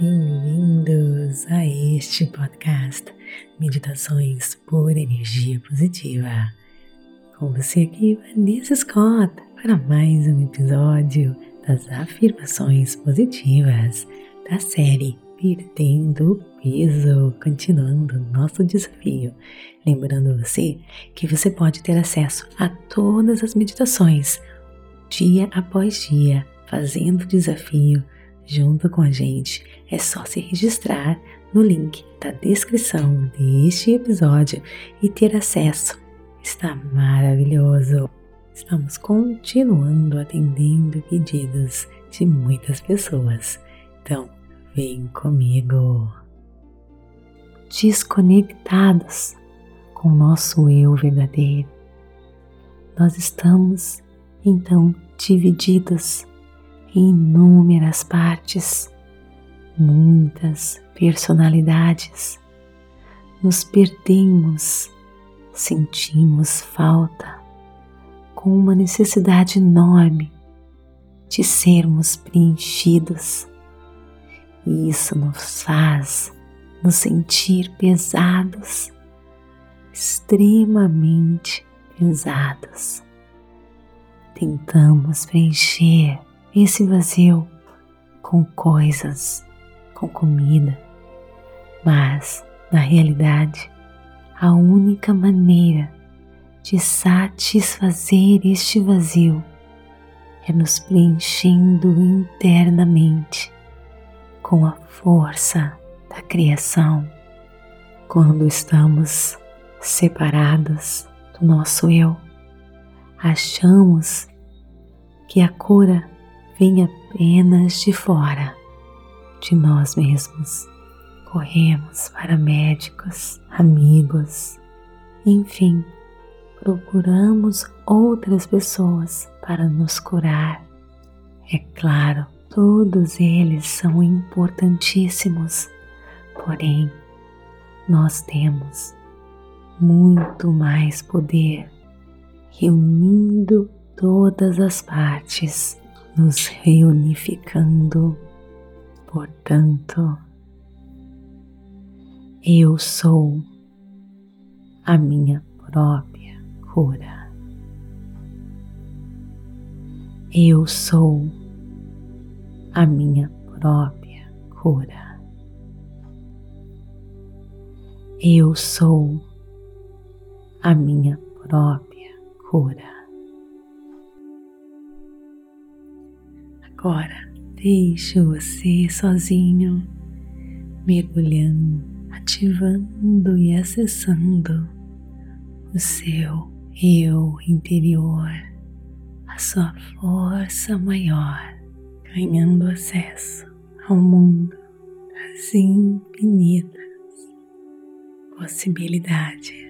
Bem-vindos a este podcast Meditações por Energia Positiva. Com você aqui, Vanessa Scott, para mais um episódio das afirmações positivas da série Perdendo Peso, continuando nosso desafio. Lembrando você que você pode ter acesso a todas as meditações, dia após dia, fazendo o desafio junto com a gente. É só se registrar no link da descrição deste episódio e ter acesso. Está maravilhoso! Estamos continuando atendendo pedidos de muitas pessoas. Então, vem comigo. Desconectados com o nosso eu verdadeiro, nós estamos então divididos em inúmeras partes, muitas personalidades. Nos perdemos, sentimos falta, com uma necessidade enorme de sermos preenchidos. E isso nos faz nos sentir pesados, extremamente pesados. Tentamos preencher esse vazio com coisas, com comida, mas na realidade a única maneira de satisfazer este vazio é nos preenchendo internamente com a força da criação. Quando estamos separados do nosso eu, achamos que a cura vem apenas de fora, de nós mesmos. Corremos para médicos, amigos, enfim, procuramos outras pessoas para nos curar. É claro, todos eles são importantíssimos, porém, nós temos muito mais poder reunindo todas as partes nos reunificando. Portanto, eu sou a minha própria cura. Eu sou a minha própria cura. Eu sou a minha própria cura. Agora deixe você sozinho, mergulhando, ativando e acessando o seu eu interior, a sua força maior, ganhando acesso ao mundo das infinitas possibilidades.